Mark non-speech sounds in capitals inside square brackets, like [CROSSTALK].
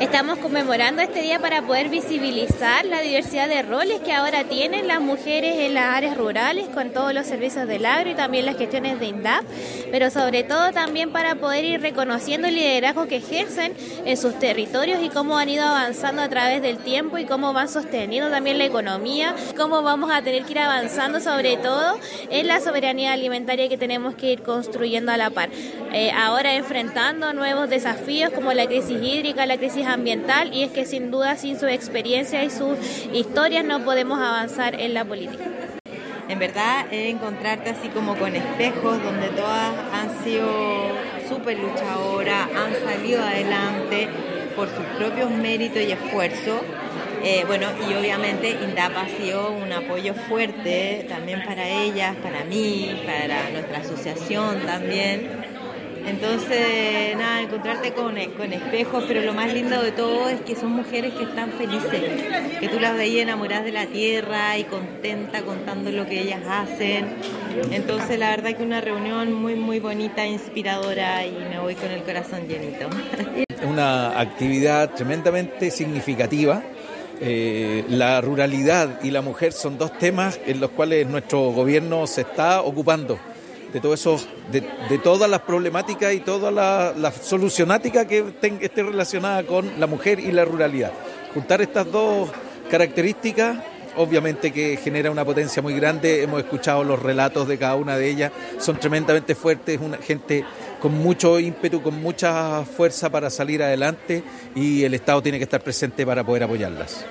Estamos conmemorando este día para poder visibilizar la diversidad de roles que ahora tienen las mujeres en las áreas rurales con todos los servicios del agro y también las gestiones de INDAP, pero sobre todo también para poder ir reconociendo el liderazgo que ejercen en sus territorios y cómo han ido avanzando a través del tiempo y cómo van sosteniendo también la economía, cómo vamos a tener que ir avanzando sobre todo en la soberanía alimentaria que tenemos que ir construyendo a la par. Eh, ahora enfrentando nuevos desafíos como la crisis hídrica, la crisis ambiental y es que sin duda sin su experiencia y sus historias no podemos avanzar en la política. En verdad encontrarte así como con espejos donde todas han sido súper luchadoras, han salido adelante por sus propios méritos y esfuerzos. Eh, bueno, y obviamente INDAP ha sido un apoyo fuerte también para ellas, para mí, para nuestra asociación también. Entonces, nada, encontrarte con, con, espejos, pero lo más lindo de todo es que son mujeres que están felices, que tú las veías enamoradas de la tierra y contentas contando lo que ellas hacen. Entonces, la verdad que una reunión muy, muy bonita, inspiradora y me voy con el corazón llenito. [LAUGHS] Una actividad tremendamente significativa. Eh, la ruralidad y la mujer son dos temas en los cuales nuestro gobierno se está ocupando de todo eso, de, todas las problemáticas y toda la, solucionática que esté relacionada con la mujer y la ruralidad. Juntar estas dos características obviamente que genera una potencia muy grande. Hemos escuchado los relatos de cada una de ellas, son tremendamente fuertes, una gente con mucho ímpetu, con mucha fuerza para salir adelante y el Estado tiene que estar presente para poder apoyarlas.